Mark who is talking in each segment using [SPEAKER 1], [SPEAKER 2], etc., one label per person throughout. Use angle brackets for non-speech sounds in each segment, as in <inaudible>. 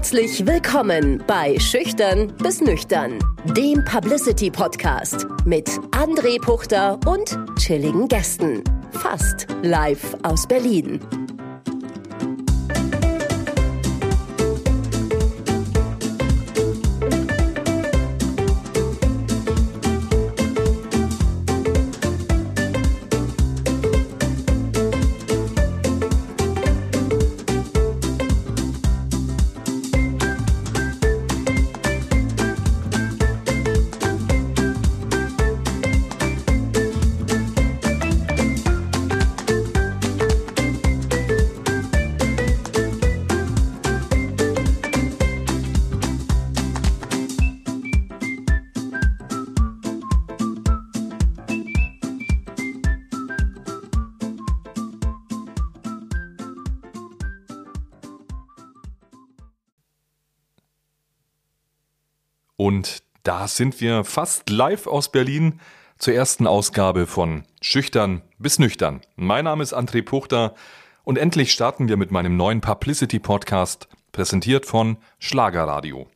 [SPEAKER 1] Herzlich willkommen bei Schüchtern bis Nüchtern, dem Publicity Podcast mit André Puchter und chilligen Gästen. Fast live aus Berlin.
[SPEAKER 2] Und da sind wir fast live aus Berlin zur ersten Ausgabe von Schüchtern bis Nüchtern. Mein Name ist André Puchter und endlich starten wir mit meinem neuen Publicity Podcast, präsentiert von Schlagerradio.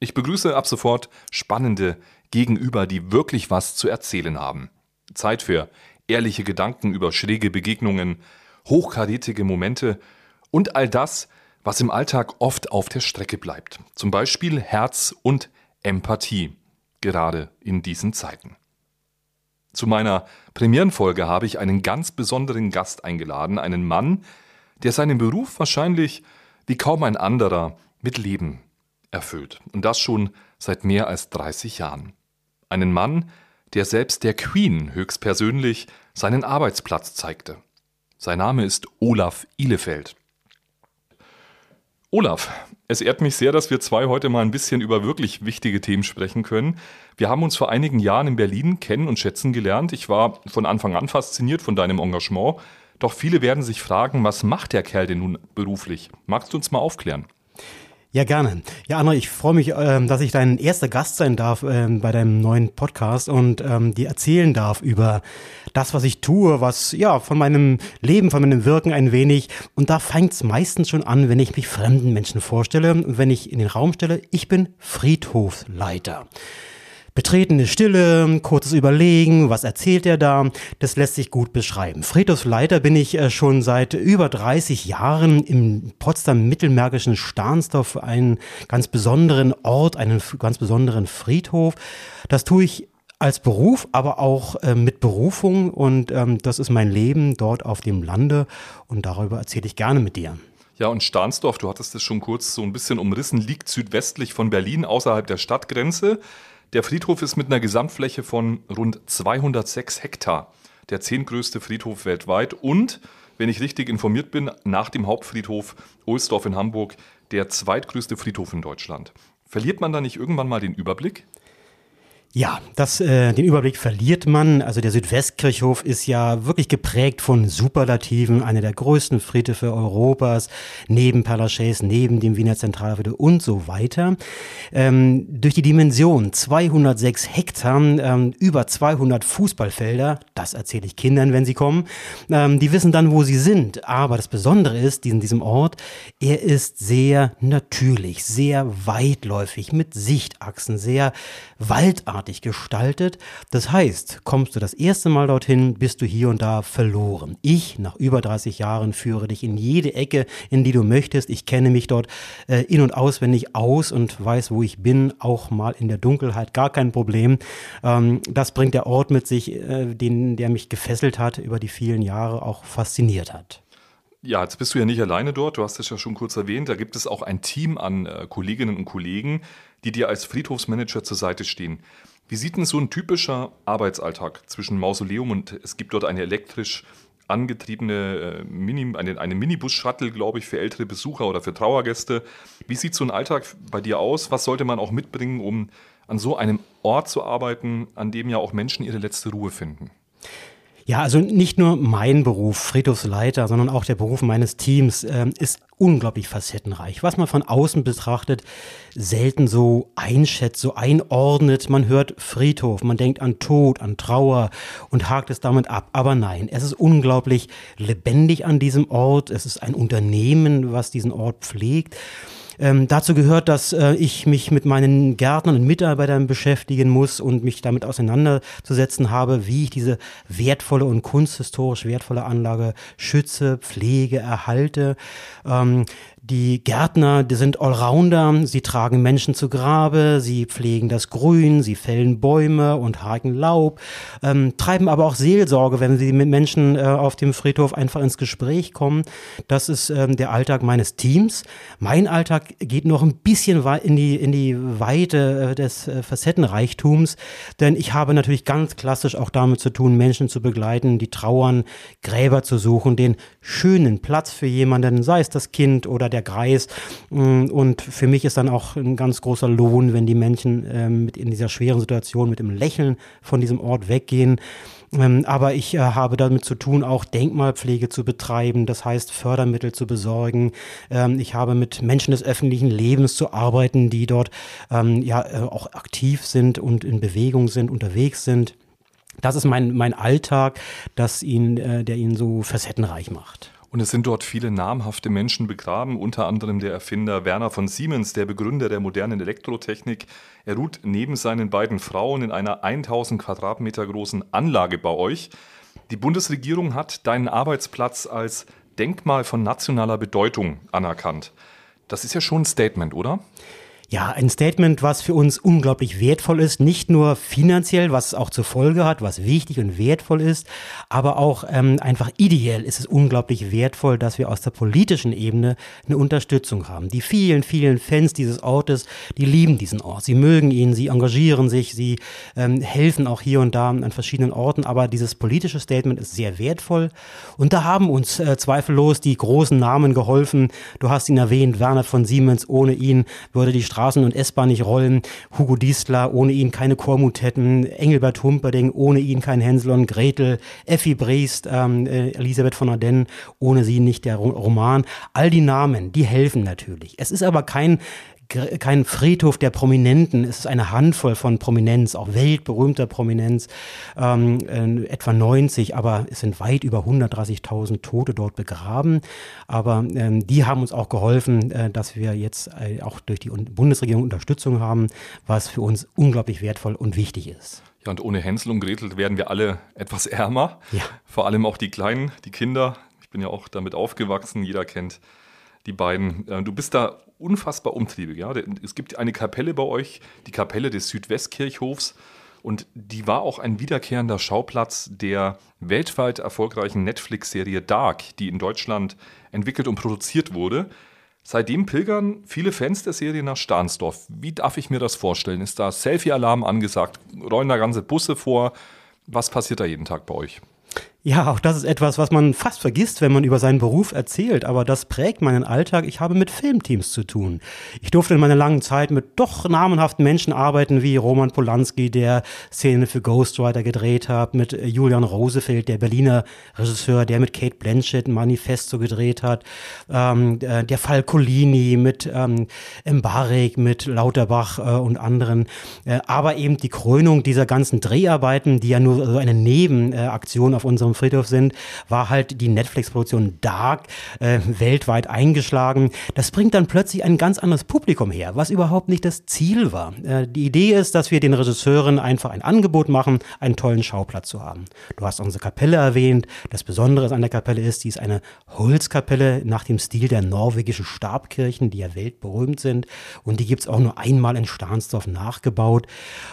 [SPEAKER 2] Ich begrüße ab sofort spannende Gegenüber, die wirklich was zu erzählen haben. Zeit für ehrliche Gedanken über schräge Begegnungen, hochkarätige Momente und all das, was im Alltag oft auf der Strecke bleibt. Zum Beispiel Herz und Empathie, gerade in diesen Zeiten. Zu meiner Premierenfolge habe ich einen ganz besonderen Gast eingeladen, einen Mann, der seinen Beruf wahrscheinlich wie kaum ein anderer mit Leben erfüllt. Und das schon seit mehr als 30 Jahren. Einen Mann, der selbst der Queen höchstpersönlich seinen Arbeitsplatz zeigte. Sein Name ist Olaf Ihlefeld. Olaf, es ehrt mich sehr, dass wir zwei heute mal ein bisschen über wirklich wichtige Themen sprechen können. Wir haben uns vor einigen Jahren in Berlin kennen und schätzen gelernt. Ich war von Anfang an fasziniert von deinem Engagement. Doch viele werden sich fragen, was macht der Kerl denn nun beruflich? Magst du uns mal aufklären?
[SPEAKER 3] Ja, gerne. Ja, Anna, ich freue mich, ähm, dass ich dein erster Gast sein darf ähm, bei deinem neuen Podcast und ähm, dir erzählen darf über das, was ich tue, was ja von meinem Leben, von meinem Wirken ein wenig. Und da fängt es meistens schon an, wenn ich mich fremden Menschen vorstelle, wenn ich in den Raum stelle, ich bin Friedhofsleiter. Betretene Stille, kurzes Überlegen, was erzählt er da, das lässt sich gut beschreiben. Friedhofsleiter bin ich äh, schon seit über 30 Jahren im Potsdam-Mittelmärkischen Stahnsdorf, einen ganz besonderen Ort, einen ganz besonderen Friedhof. Das tue ich als Beruf, aber auch äh, mit Berufung und ähm, das ist mein Leben dort auf dem Lande und darüber erzähle ich gerne mit dir.
[SPEAKER 2] Ja, und Stahnsdorf, du hattest es schon kurz so ein bisschen umrissen, liegt südwestlich von Berlin, außerhalb der Stadtgrenze. Der Friedhof ist mit einer Gesamtfläche von rund 206 Hektar der zehntgrößte Friedhof weltweit und, wenn ich richtig informiert bin, nach dem Hauptfriedhof Ohlsdorf in Hamburg der zweitgrößte Friedhof in Deutschland. Verliert man da nicht irgendwann mal den Überblick?
[SPEAKER 3] Ja, das, äh, den Überblick verliert man. Also der Südwestkirchhof ist ja wirklich geprägt von Superlativen, einer der größten Friedhöfe Europas, neben Palachaise, neben dem Wiener Zentralfriedhof und so weiter. Ähm, durch die Dimension 206 Hektar, ähm, über 200 Fußballfelder, das erzähle ich Kindern, wenn sie kommen, ähm, die wissen dann, wo sie sind. Aber das Besondere ist, in diesem Ort, er ist sehr natürlich, sehr weitläufig, mit Sichtachsen, sehr waldartig gestaltet. Das heißt, kommst du das erste Mal dorthin, bist du hier und da verloren. Ich, nach über 30 Jahren, führe dich in jede Ecke, in die du möchtest. Ich kenne mich dort äh, in- und auswendig aus und weiß, wo ich bin, auch mal in der Dunkelheit, gar kein Problem. Ähm, das bringt der Ort mit sich, äh, den, der mich gefesselt hat, über die vielen Jahre auch fasziniert hat.
[SPEAKER 2] Ja, jetzt bist du ja nicht alleine dort, du hast es ja schon kurz erwähnt, da gibt es auch ein Team an äh, Kolleginnen und Kollegen, die dir als Friedhofsmanager zur Seite stehen. Wie sieht denn so ein typischer Arbeitsalltag zwischen Mausoleum und es gibt dort eine elektrisch angetriebene äh, Mini, eine, eine Minibus-Shuttle, glaube ich, für ältere Besucher oder für Trauergäste. Wie sieht so ein Alltag bei dir aus? Was sollte man auch mitbringen, um an so einem Ort zu arbeiten, an dem ja auch Menschen ihre letzte Ruhe finden?
[SPEAKER 3] Ja, also nicht nur mein Beruf, Friedhofsleiter, sondern auch der Beruf meines Teams ähm, ist unglaublich facettenreich, was man von außen betrachtet, selten so einschätzt, so einordnet. Man hört Friedhof, man denkt an Tod, an Trauer und hakt es damit ab. Aber nein, es ist unglaublich lebendig an diesem Ort. Es ist ein Unternehmen, was diesen Ort pflegt. Ähm, dazu gehört, dass äh, ich mich mit meinen Gärtnern und Mitarbeitern beschäftigen muss und mich damit auseinanderzusetzen habe, wie ich diese wertvolle und kunsthistorisch wertvolle Anlage schütze, pflege, erhalte. Ähm, die Gärtner, die sind Allrounder, sie tragen Menschen zu Grabe, sie pflegen das Grün, sie fällen Bäume und haken Laub, ähm, treiben aber auch Seelsorge, wenn sie mit Menschen äh, auf dem Friedhof einfach ins Gespräch kommen. Das ist ähm, der Alltag meines Teams. Mein Alltag geht noch ein bisschen in die, in die Weite äh, des äh, Facettenreichtums, denn ich habe natürlich ganz klassisch auch damit zu tun, Menschen zu begleiten, die trauern, Gräber zu suchen, den schönen Platz für jemanden, sei es das Kind oder der Greis. Mm, und für mich ist dann auch ein ganz großer Lohn, wenn die Menschen ähm, mit in dieser schweren Situation mit dem Lächeln von diesem Ort weggehen. Ähm, aber ich äh, habe damit zu tun, auch Denkmalpflege zu betreiben, das heißt Fördermittel zu besorgen. Ähm, ich habe mit Menschen des öffentlichen Lebens zu arbeiten, die dort ja äh, auch aktiv sind und in Bewegung sind, unterwegs sind. Das ist mein, mein Alltag, das ihn, äh, der ihn so facettenreich macht.
[SPEAKER 2] Und es sind dort viele namhafte Menschen begraben, unter anderem der Erfinder Werner von Siemens, der Begründer der modernen Elektrotechnik. Er ruht neben seinen beiden Frauen in einer 1000 Quadratmeter großen Anlage bei euch. Die Bundesregierung hat deinen Arbeitsplatz als Denkmal von nationaler Bedeutung anerkannt. Das ist ja schon ein Statement, oder?
[SPEAKER 3] Ja, ein Statement, was für uns unglaublich wertvoll ist, nicht nur finanziell, was es auch zur Folge hat, was wichtig und wertvoll ist, aber auch ähm, einfach ideell ist es unglaublich wertvoll, dass wir aus der politischen Ebene eine Unterstützung haben. Die vielen, vielen Fans dieses Ortes, die lieben diesen Ort, sie mögen ihn, sie engagieren sich, sie ähm, helfen auch hier und da an verschiedenen Orten, aber dieses politische Statement ist sehr wertvoll und da haben uns äh, zweifellos die großen Namen geholfen. Du hast ihn erwähnt, Werner von Siemens, ohne ihn würde die Straßen und S-Bahn nicht rollen. Hugo Diesler, ohne ihn keine Chormutetten. Engelbert Humperding, ohne ihn kein Hänsel und Gretel. Effi Briest, ähm, äh, Elisabeth von Ardennes, ohne sie nicht der Roman. All die Namen, die helfen natürlich. Es ist aber kein kein Friedhof der Prominenten, es ist eine Handvoll von Prominenz, auch weltberühmter Prominenz, ähm, äh, etwa 90, aber es sind weit über 130.000 Tote dort begraben. Aber ähm, die haben uns auch geholfen, äh, dass wir jetzt äh, auch durch die Bundesregierung Unterstützung haben, was für uns unglaublich wertvoll und wichtig ist.
[SPEAKER 2] Ja, und ohne Hänsel und Gretel werden wir alle etwas ärmer. Ja. Vor allem auch die Kleinen, die Kinder. Ich bin ja auch damit aufgewachsen, jeder kennt die beiden. Äh, du bist da unfassbar umtriebig. Ja? Es gibt eine Kapelle bei euch, die Kapelle des Südwestkirchhofs. Und die war auch ein wiederkehrender Schauplatz der weltweit erfolgreichen Netflix-Serie Dark, die in Deutschland entwickelt und produziert wurde. Seitdem pilgern viele Fans der Serie nach Stahnsdorf. Wie darf ich mir das vorstellen? Ist da Selfie-Alarm angesagt? Rollen da ganze Busse vor? Was passiert da jeden Tag bei euch?
[SPEAKER 3] Ja, auch das ist etwas, was man fast vergisst, wenn man über seinen Beruf erzählt, aber das prägt meinen Alltag. Ich habe mit Filmteams zu tun. Ich durfte in meiner langen Zeit mit doch namenhaften Menschen arbeiten, wie Roman Polanski, der Szene für Ghostwriter gedreht hat, mit Julian Rosefeld, der Berliner Regisseur, der mit Kate Blanchett ein Manifesto gedreht hat, ähm, äh, der Fall Colini mit ähm, Mbarek, mit Lauterbach äh, und anderen, äh, aber eben die Krönung dieser ganzen Dreharbeiten, die ja nur so eine Nebenaktion auf unserem Friedhof sind, war halt die Netflix-Produktion Dark äh, weltweit eingeschlagen. Das bringt dann plötzlich ein ganz anderes Publikum her, was überhaupt nicht das Ziel war. Äh, die Idee ist, dass wir den Regisseuren einfach ein Angebot machen, einen tollen Schauplatz zu haben. Du hast unsere Kapelle erwähnt. Das Besondere an der Kapelle ist, die ist eine Holzkapelle nach dem Stil der norwegischen Stabkirchen, die ja weltberühmt sind. Und die gibt's auch nur einmal in Stahnsdorf nachgebaut.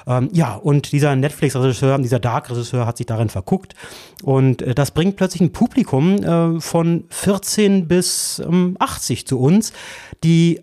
[SPEAKER 3] Ähm, ja, und dieser Netflix-Regisseur, dieser Dark-Regisseur hat sich darin verguckt und und äh, das bringt plötzlich ein Publikum äh, von 14 bis ähm, 80 zu uns, die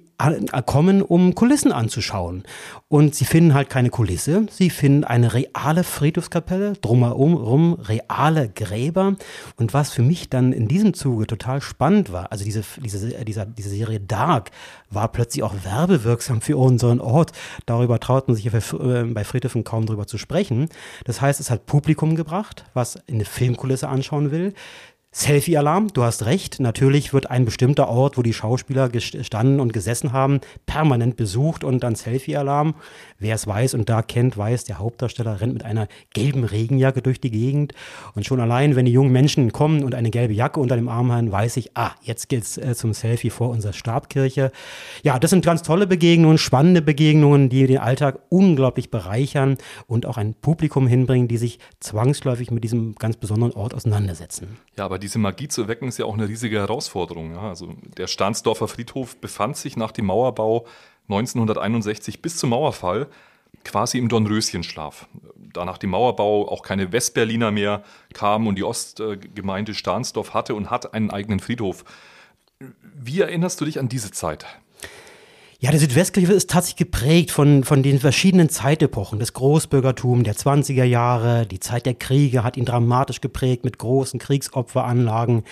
[SPEAKER 3] kommen, um Kulissen anzuschauen. Und sie finden halt keine Kulisse, sie finden eine reale Friedhofskapelle, drumherum reale Gräber. Und was für mich dann in diesem Zuge total spannend war, also diese, diese, dieser, diese Serie Dark war plötzlich auch werbewirksam für unseren Ort. Darüber traut man sich ja äh, bei Friedhöfen kaum drüber zu sprechen. Das heißt, es hat Publikum gebracht, was eine Filmkulisse anschauen will Selfie-Alarm, du hast recht. Natürlich wird ein bestimmter Ort, wo die Schauspieler gestanden und gesessen haben, permanent besucht und dann Selfie-Alarm. Wer es weiß und da kennt, weiß, der Hauptdarsteller rennt mit einer gelben Regenjacke durch die Gegend. Und schon allein, wenn die jungen Menschen kommen und eine gelbe Jacke unter dem Arm haben, weiß ich, ah, jetzt geht's äh, zum Selfie vor unserer Stabkirche. Ja, das sind ganz tolle Begegnungen, spannende Begegnungen, die den Alltag unglaublich bereichern und auch ein Publikum hinbringen, die sich zwangsläufig mit diesem ganz besonderen Ort auseinandersetzen.
[SPEAKER 2] Ja, aber diese Magie zu wecken ist ja auch eine riesige Herausforderung. Ja, also der Stahnsdorfer Friedhof befand sich nach dem Mauerbau 1961 bis zum Mauerfall quasi im Dornröschenschlaf. Da nach dem Mauerbau auch keine Westberliner mehr kamen und die Ostgemeinde Stahnsdorf hatte und hat einen eigenen Friedhof. Wie erinnerst du dich an diese Zeit?
[SPEAKER 3] Ja, der Südwestkirche ist tatsächlich geprägt von, von den verschiedenen Zeitepochen. Das Großbürgertum der 20er Jahre, die Zeit der Kriege hat ihn dramatisch geprägt mit großen Kriegsopferanlagen.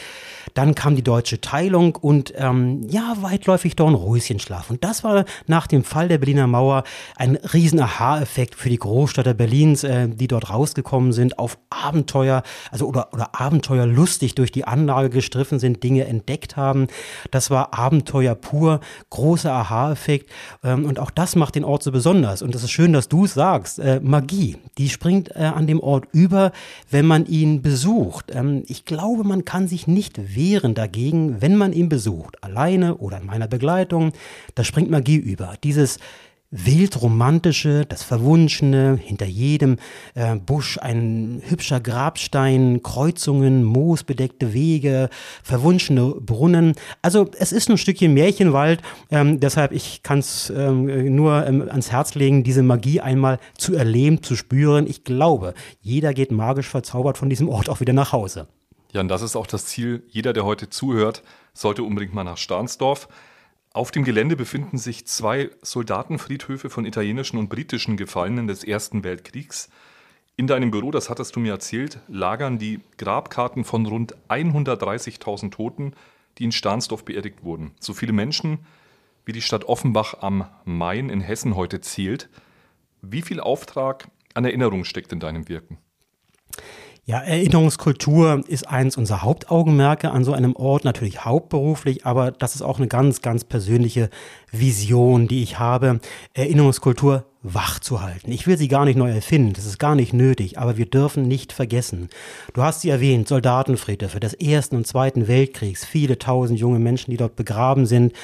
[SPEAKER 3] Dann kam die deutsche Teilung und ähm, ja, weitläufig Dornröschenschlaf. Und das war nach dem Fall der Berliner Mauer ein riesen Aha-Effekt für die Großstädter Berlins, äh, die dort rausgekommen sind, auf Abenteuer, also oder, oder Abenteuerlustig durch die Anlage gestriffen sind, Dinge entdeckt haben. Das war Abenteuer pur, großer Aha-Effekt Aha-Effekt. Ähm, und auch das macht den Ort so besonders. Und es ist schön, dass du es sagst. Äh, Magie, die springt äh, an dem Ort über, wenn man ihn besucht. Ähm, ich glaube, man kann sich nicht wehren dagegen, wenn man ihn besucht. Alleine oder in meiner Begleitung. Da springt Magie über. Dieses wildromantische, das Verwunschene, hinter jedem äh, Busch ein hübscher Grabstein, Kreuzungen, moosbedeckte Wege, verwunschene Brunnen. Also es ist ein Stückchen Märchenwald, ähm, deshalb ich kann es ähm, nur ähm, ans Herz legen, diese Magie einmal zu erleben, zu spüren. Ich glaube, jeder geht magisch verzaubert von diesem Ort auch wieder nach Hause.
[SPEAKER 2] Ja, und das ist auch das Ziel. Jeder, der heute zuhört, sollte unbedingt mal nach Stahnsdorf. Auf dem Gelände befinden sich zwei Soldatenfriedhöfe von italienischen und britischen Gefallenen des Ersten Weltkriegs. In deinem Büro, das hattest du mir erzählt, lagern die Grabkarten von rund 130.000 Toten, die in Stahnsdorf beerdigt wurden. So viele Menschen, wie die Stadt Offenbach am Main in Hessen heute zählt. Wie viel Auftrag an Erinnerung steckt in deinem Wirken?
[SPEAKER 3] Ja, Erinnerungskultur ist eins unserer Hauptaugenmerke an so einem Ort, natürlich hauptberuflich, aber das ist auch eine ganz, ganz persönliche Vision, die ich habe. Erinnerungskultur wach zu halten. Ich will sie gar nicht neu erfinden, das ist gar nicht nötig, aber wir dürfen nicht vergessen. Du hast sie erwähnt, Soldatenfriedhöfe des Ersten und Zweiten Weltkriegs, viele tausend junge Menschen, die dort begraben sind.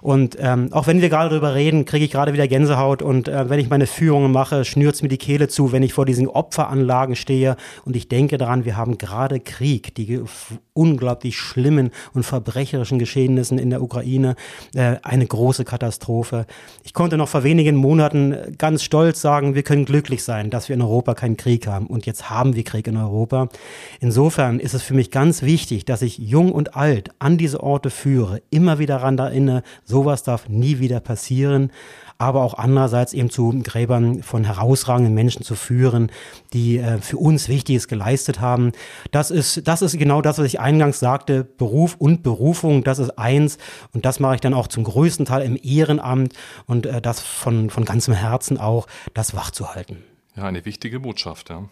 [SPEAKER 3] Und ähm, auch wenn wir gerade darüber reden, kriege ich gerade wieder Gänsehaut und äh, wenn ich meine Führungen mache, schnürt's mir die Kehle zu, wenn ich vor diesen Opferanlagen stehe und ich denke daran, wir haben gerade Krieg, die unglaublich schlimmen und verbrecherischen Geschehnissen in der Ukraine, äh, eine große Katastrophe. Ich konnte noch vor wenigen Monaten ganz stolz sagen, wir können glücklich sein, dass wir in Europa keinen Krieg haben. Und jetzt haben wir Krieg in Europa. Insofern ist es für mich ganz wichtig, dass ich jung und alt an diese Orte führe, immer wieder daran erinnere, sowas darf nie wieder passieren aber auch andererseits eben zu Gräbern von herausragenden Menschen zu führen, die äh, für uns Wichtiges geleistet haben. Das ist, das ist genau das, was ich eingangs sagte. Beruf und Berufung, das ist eins. Und das mache ich dann auch zum größten Teil im Ehrenamt und äh, das von, von ganzem Herzen auch, das wachzuhalten.
[SPEAKER 2] Ja, eine wichtige Botschaft, ja.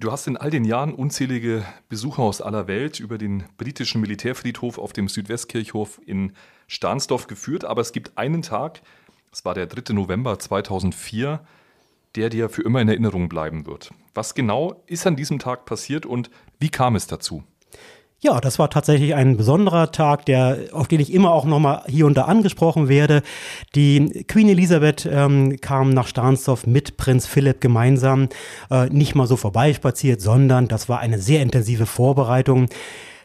[SPEAKER 2] Du hast in all den Jahren unzählige Besucher aus aller Welt über den britischen Militärfriedhof auf dem Südwestkirchhof in Stahnsdorf geführt, aber es gibt einen Tag, es war der 3. November 2004, der dir für immer in Erinnerung bleiben wird. Was genau ist an diesem Tag passiert und wie kam es dazu?
[SPEAKER 3] Ja, das war tatsächlich ein besonderer Tag, der, auf den ich immer auch nochmal hier und da angesprochen werde. Die Queen Elisabeth ähm, kam nach Stahnsdorf mit Prinz Philipp gemeinsam, äh, nicht mal so vorbeispaziert, sondern das war eine sehr intensive Vorbereitung.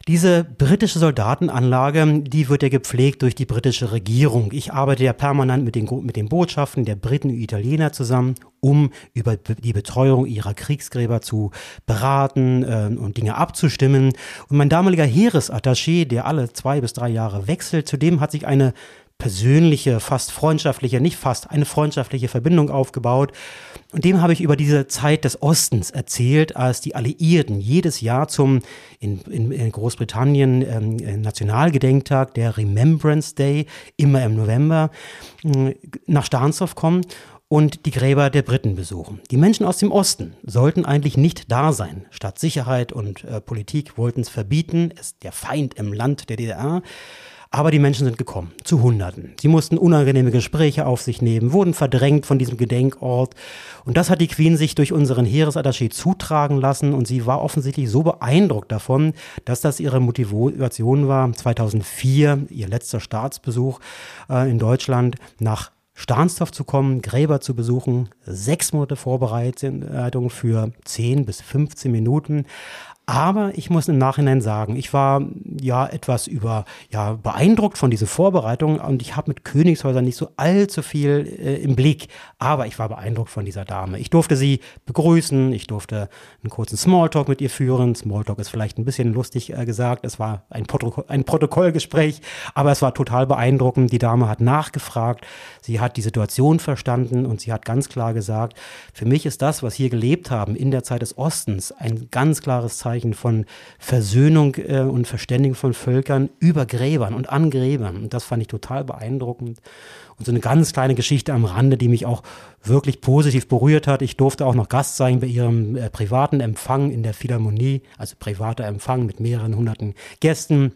[SPEAKER 3] Diese britische Soldatenanlage, die wird ja gepflegt durch die britische Regierung. Ich arbeite ja permanent mit den, mit den Botschaften der Briten und Italiener zusammen, um über die Betreuung ihrer Kriegsgräber zu beraten äh, und Dinge abzustimmen. Und mein damaliger Heeresattaché, der alle zwei bis drei Jahre wechselt, zudem hat sich eine persönliche, fast freundschaftliche, nicht fast, eine freundschaftliche Verbindung aufgebaut. Und dem habe ich über diese Zeit des Ostens erzählt, als die Alliierten jedes Jahr zum in, in, in Großbritannien ähm, Nationalgedenktag, der Remembrance Day, immer im November, äh, nach Stahnsdorf kommen und die Gräber der Briten besuchen. Die Menschen aus dem Osten sollten eigentlich nicht da sein. Staatssicherheit und äh, Politik wollten es verbieten. Ist der Feind im Land der DDR. Aber die Menschen sind gekommen, zu Hunderten. Sie mussten unangenehme Gespräche auf sich nehmen, wurden verdrängt von diesem Gedenkort. Und das hat die Queen sich durch unseren Heeresattaché zutragen lassen. Und sie war offensichtlich so beeindruckt davon, dass das ihre Motivation war, 2004, ihr letzter Staatsbesuch äh, in Deutschland, nach Stahnsdorf zu kommen, Gräber zu besuchen, sechs Monate Vorbereitung für 10 bis 15 Minuten. Aber ich muss im Nachhinein sagen, ich war ja etwas über ja beeindruckt von dieser Vorbereitung und ich habe mit Königshäusern nicht so allzu viel äh, im Blick. Aber ich war beeindruckt von dieser Dame. Ich durfte sie begrüßen, ich durfte einen kurzen Smalltalk mit ihr führen. Smalltalk ist vielleicht ein bisschen lustig äh, gesagt. Es war ein, Protokoll, ein Protokollgespräch, aber es war total beeindruckend. Die Dame hat nachgefragt, sie hat die Situation verstanden und sie hat ganz klar gesagt, für mich ist das, was hier gelebt haben in der Zeit des Ostens, ein ganz klares Zeichen Zeichen von Versöhnung äh, und Verständigung von Völkern über Gräbern und an Gräbern. Und das fand ich total beeindruckend. Und so eine ganz kleine Geschichte am Rande, die mich auch wirklich positiv berührt hat. Ich durfte auch noch Gast sein bei ihrem äh, privaten Empfang in der Philharmonie, also privater Empfang mit mehreren hunderten Gästen.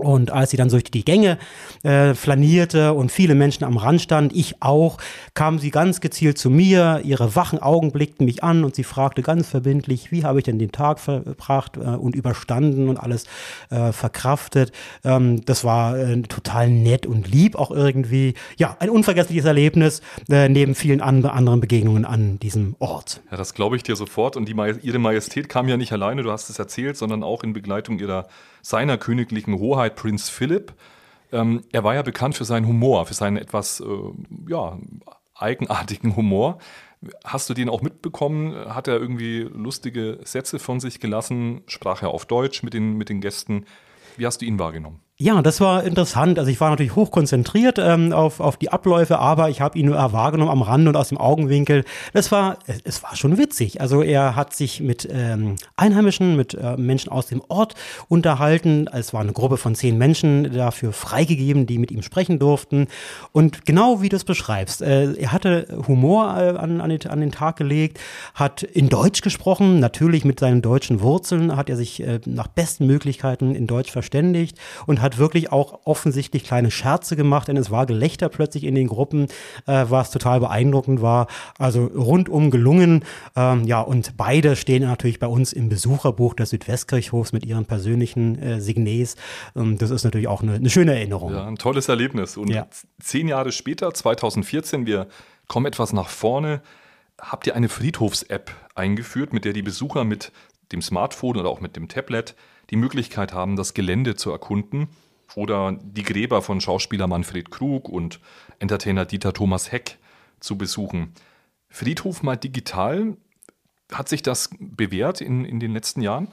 [SPEAKER 3] Und als sie dann durch die Gänge äh, flanierte und viele Menschen am Rand standen, ich auch, kam sie ganz gezielt zu mir, ihre wachen Augen blickten mich an und sie fragte ganz verbindlich, wie habe ich denn den Tag verbracht äh, und überstanden und alles äh, verkraftet. Ähm, das war äh, total nett und lieb auch irgendwie. Ja, ein unvergessliches Erlebnis äh, neben vielen an anderen Begegnungen an diesem Ort.
[SPEAKER 2] Ja, das glaube ich dir sofort. Und die Maj ihre Majestät kam ja nicht alleine, du hast es erzählt, sondern auch in Begleitung ihrer seiner königlichen Hoheit Prinz Philipp. Ähm, er war ja bekannt für seinen Humor, für seinen etwas äh, ja, eigenartigen Humor. Hast du den auch mitbekommen? Hat er irgendwie lustige Sätze von sich gelassen? Sprach er auf Deutsch mit den, mit den Gästen? Wie hast du ihn wahrgenommen?
[SPEAKER 3] Ja, das war interessant. Also ich war natürlich hochkonzentriert ähm, auf, auf die Abläufe, aber ich habe ihn nur wahrgenommen am Rand und aus dem Augenwinkel. Das war, es, es war schon witzig. Also er hat sich mit ähm, Einheimischen, mit äh, Menschen aus dem Ort unterhalten. Es war eine Gruppe von zehn Menschen dafür freigegeben, die mit ihm sprechen durften. Und genau wie du es beschreibst, äh, er hatte Humor äh, an, an, den, an den Tag gelegt, hat in Deutsch gesprochen, natürlich mit seinen deutschen Wurzeln, hat er sich äh, nach besten Möglichkeiten in Deutsch verständigt und hat hat wirklich auch offensichtlich kleine Scherze gemacht, denn es war Gelächter plötzlich in den Gruppen, äh, was total beeindruckend war. Also rundum gelungen. Ähm, ja, und beide stehen natürlich bei uns im Besucherbuch des Südwestkirchhofs mit ihren persönlichen äh, Signes. Ähm, das ist natürlich auch eine, eine, schöne Erinnerung.
[SPEAKER 2] Ja, ein tolles Erlebnis. Und ja. zehn Jahre später, 2014, wir kommen etwas nach vorne, habt ihr eine Friedhofs-App eingeführt, mit der die Besucher mit dem Smartphone oder auch mit dem Tablet die Möglichkeit haben, das Gelände zu erkunden oder die Gräber von Schauspieler Manfred Krug und Entertainer Dieter Thomas Heck zu besuchen. Friedhof mal digital, hat sich das bewährt in, in den letzten Jahren?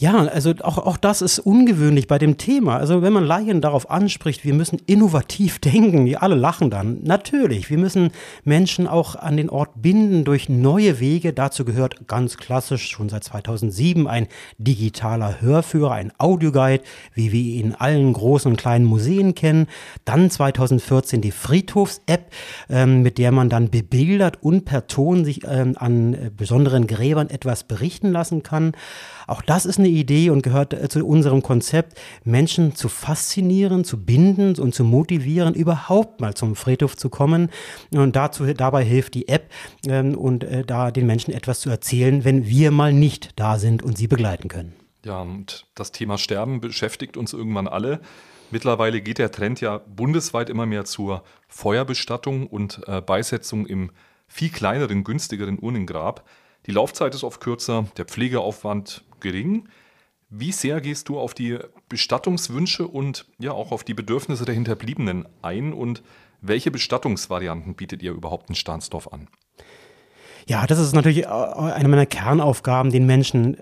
[SPEAKER 3] Ja, also auch, auch das ist ungewöhnlich bei dem Thema. Also wenn man Laien darauf anspricht, wir müssen innovativ <laughs> denken, die alle lachen dann. Natürlich, wir müssen Menschen auch an den Ort binden durch neue Wege. Dazu gehört ganz klassisch schon seit 2007 ein digitaler Hörführer, ein Audioguide, wie wir ihn in allen großen und kleinen Museen kennen. Dann 2014 die Friedhofs-App, ähm, mit der man dann bebildert und per Ton sich ähm, an äh, besonderen Gräbern etwas berichten lassen kann. Auch das ist eine Idee und gehört äh, zu unserem Konzept, Menschen zu faszinieren, zu binden und zu motivieren, überhaupt mal zum Friedhof zu kommen. Und dazu, dabei hilft die App ähm, und äh, da den Menschen etwas zu erzählen, wenn wir mal nicht da sind und sie begleiten können.
[SPEAKER 2] Ja, und das Thema Sterben beschäftigt uns irgendwann alle. Mittlerweile geht der Trend ja bundesweit immer mehr zur Feuerbestattung und äh, Beisetzung im viel kleineren, günstigeren Urnengrab. Die Laufzeit ist oft kürzer, der Pflegeaufwand gering. Wie sehr gehst du auf die Bestattungswünsche und ja auch auf die Bedürfnisse der Hinterbliebenen ein und welche Bestattungsvarianten bietet ihr überhaupt in Stahnsdorf an?
[SPEAKER 3] Ja, das ist natürlich eine meiner Kernaufgaben, den Menschen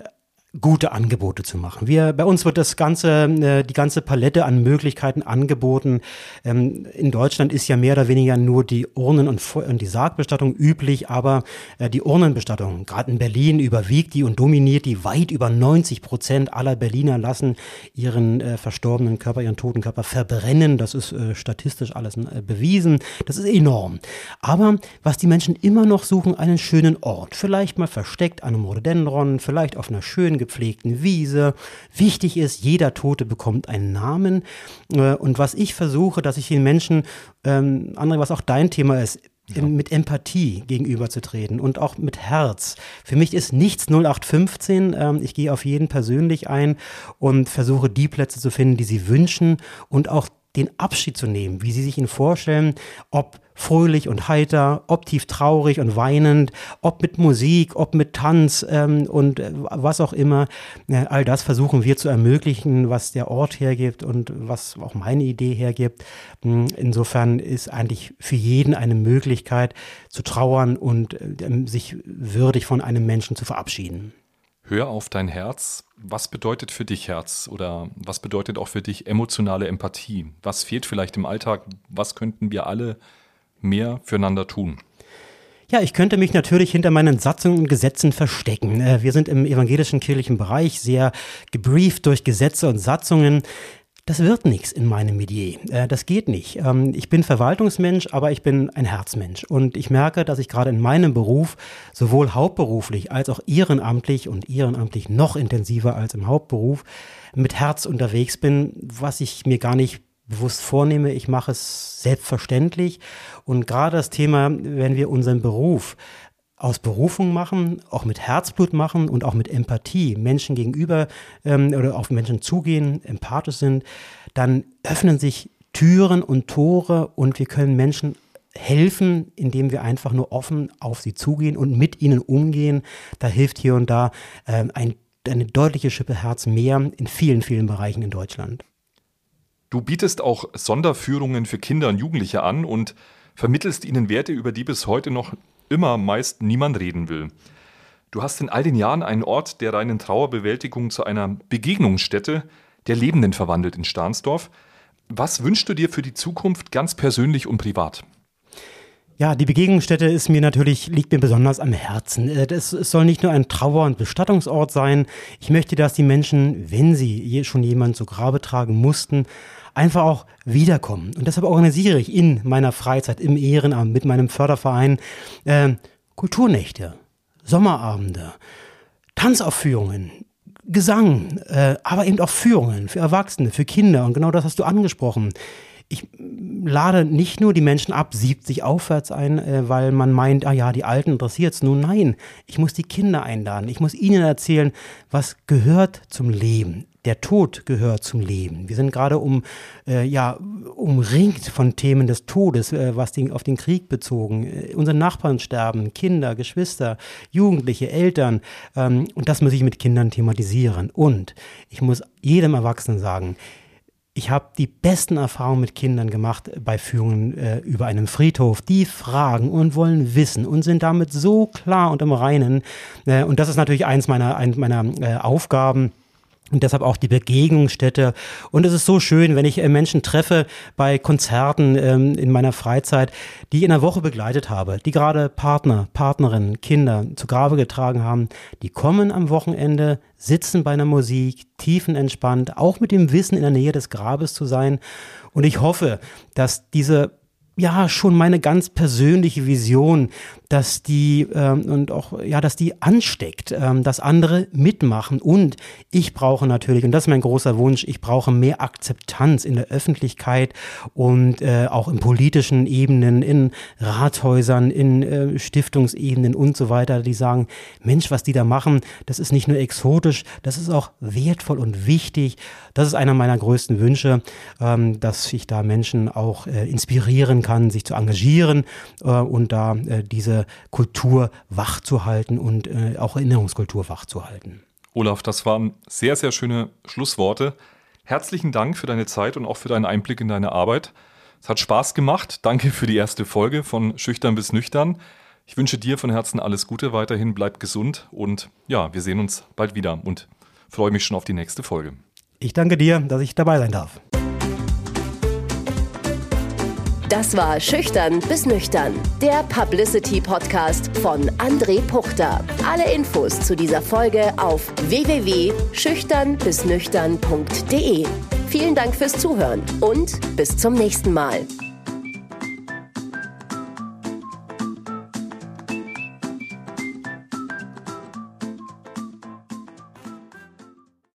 [SPEAKER 3] gute Angebote zu machen. Wir, bei uns wird das ganze, äh, die ganze Palette an Möglichkeiten angeboten. Ähm, in Deutschland ist ja mehr oder weniger nur die Urnen- und, die Sargbestattung üblich, aber äh, die Urnenbestattung, gerade in Berlin, überwiegt die und dominiert die. Weit über 90 Prozent aller Berliner lassen ihren äh, verstorbenen Körper, ihren toten Körper verbrennen. Das ist statistisch alles bewiesen. Das ist enorm. Aber was die Menschen immer noch suchen, einen schönen Ort. Vielleicht mal versteckt an einem Rhododendron, vielleicht auf einer schönen gepflegten Wiese. Wichtig ist, jeder Tote bekommt einen Namen. Äh, und was ich versuche, dass ich den Menschen, ähm, André, was auch dein Thema ist, ja. mit Empathie gegenüberzutreten und auch mit Herz. Für mich ist nichts 0815. Ähm, ich gehe auf jeden persönlich ein und versuche die Plätze zu finden, die sie wünschen und auch den Abschied zu nehmen, wie sie sich ihn vorstellen, ob fröhlich und heiter, ob tief traurig und weinend, ob mit Musik, ob mit Tanz ähm, und äh, was auch immer. Äh, all das versuchen wir zu ermöglichen, was der Ort hergibt und was auch meine Idee hergibt. Hm, insofern ist eigentlich für jeden eine Möglichkeit zu trauern und äh, sich würdig von einem Menschen zu verabschieden.
[SPEAKER 2] Hör auf dein Herz. Was bedeutet für dich Herz oder was bedeutet auch für dich emotionale Empathie? Was fehlt vielleicht im Alltag? Was könnten wir alle mehr füreinander tun?
[SPEAKER 3] Ja, ich könnte mich natürlich hinter meinen Satzungen und Gesetzen verstecken. Äh, wir sind im evangelischen kirchlichen Bereich sehr gebrieft durch Gesetze und Satzungen. Das wird nichts in meinem Medier. Äh, das geht nicht. Ähm, ich bin Verwaltungsmensch, aber ich bin ein Herzmensch. Und ich merke, dass ich gerade in meinem Beruf, sowohl hauptberuflich als auch ehrenamtlich und ehrenamtlich noch intensiver als im Hauptberuf, mit Herz unterwegs bin, was ich mir gar nicht bewusst vornehme. Ich mache es selbstverständlich. Und gerade das Thema, wenn wir unseren Beruf aus Berufung machen, auch mit Herzblut machen und auch mit Empathie Menschen gegenüber ähm, oder auf Menschen zugehen, empathisch sind, dann öffnen sich Türen und Tore und wir können Menschen helfen, indem wir einfach nur offen auf sie zugehen und mit ihnen umgehen. Da hilft hier und da äh, ein, eine deutliche Schippe Herz mehr in vielen, vielen Bereichen in Deutschland.
[SPEAKER 2] Du bietest auch Sonderführungen für Kinder und Jugendliche an und vermittelst ihnen Werte, über die bis heute noch immer meist niemand reden will. Du hast in all den Jahren einen Ort der reinen Trauerbewältigung zu einer Begegnungsstätte der Lebenden verwandelt in Stahnsdorf. Was wünschst du dir für die Zukunft ganz persönlich und privat?
[SPEAKER 3] Ja, die Begegnungsstätte ist mir natürlich, liegt mir besonders am Herzen. Äh, es soll nicht nur ein Trauer- und Bestattungsort sein. Ich möchte, dass die Menschen, wenn sie schon jemanden zu Grabe tragen mussten, einfach auch wiederkommen. Und deshalb organisiere ich in meiner Freizeit, im Ehrenamt, mit meinem Förderverein äh, Kulturnächte, Sommerabende, Tanzaufführungen, Gesang, äh, aber eben auch Führungen für Erwachsene, für Kinder. Und genau das hast du angesprochen. Ich lade nicht nur die Menschen ab 70 aufwärts ein, äh, weil man meint, ah ja, die Alten interessiert es. Nun nein, ich muss die Kinder einladen. Ich muss ihnen erzählen, was gehört zum Leben der Tod gehört zum Leben. Wir sind gerade um, äh, ja, umringt von Themen des Todes, äh, was den, auf den Krieg bezogen. Äh, unsere Nachbarn sterben, Kinder, Geschwister, Jugendliche, Eltern. Ähm, und das muss ich mit Kindern thematisieren. Und ich muss jedem Erwachsenen sagen, ich habe die besten Erfahrungen mit Kindern gemacht bei Führungen äh, über einem Friedhof. Die fragen und wollen wissen und sind damit so klar und im Reinen. Äh, und das ist natürlich eins meiner, ein meiner äh, Aufgaben und deshalb auch die Begegnungsstätte. Und es ist so schön, wenn ich äh, Menschen treffe bei Konzerten ähm, in meiner Freizeit, die ich in der Woche begleitet habe, die gerade Partner, Partnerinnen, Kinder zu Grabe getragen haben. Die kommen am Wochenende, sitzen bei einer Musik, tiefenentspannt, auch mit dem Wissen in der Nähe des Grabes zu sein. Und ich hoffe, dass diese ja schon meine ganz persönliche Vision, dass die ähm, und auch ja, dass die ansteckt, ähm, dass andere mitmachen und ich brauche natürlich und das ist mein großer Wunsch, ich brauche mehr Akzeptanz in der Öffentlichkeit und äh, auch in politischen Ebenen, in Rathäusern, in äh, Stiftungsebenen und so weiter, die sagen, Mensch, was die da machen, das ist nicht nur exotisch, das ist auch wertvoll und wichtig. Das ist einer meiner größten Wünsche, ähm, dass ich da Menschen auch äh, inspirieren kann, sich zu engagieren äh, und da äh, diese Kultur wachzuhalten und äh, auch Erinnerungskultur wachzuhalten.
[SPEAKER 2] Olaf, das waren sehr, sehr schöne Schlussworte. Herzlichen Dank für deine Zeit und auch für deinen Einblick in deine Arbeit. Es hat Spaß gemacht. Danke für die erste Folge von Schüchtern bis Nüchtern. Ich wünsche dir von Herzen alles Gute weiterhin, bleib gesund und ja, wir sehen uns bald wieder und freue mich schon auf die nächste Folge.
[SPEAKER 3] Ich danke dir, dass ich dabei sein darf.
[SPEAKER 1] Das war Schüchtern bis Nüchtern, der Publicity Podcast von André Puchter. Alle Infos zu dieser Folge auf www.schüchternbisnüchtern.de. Vielen Dank fürs Zuhören und bis zum nächsten Mal.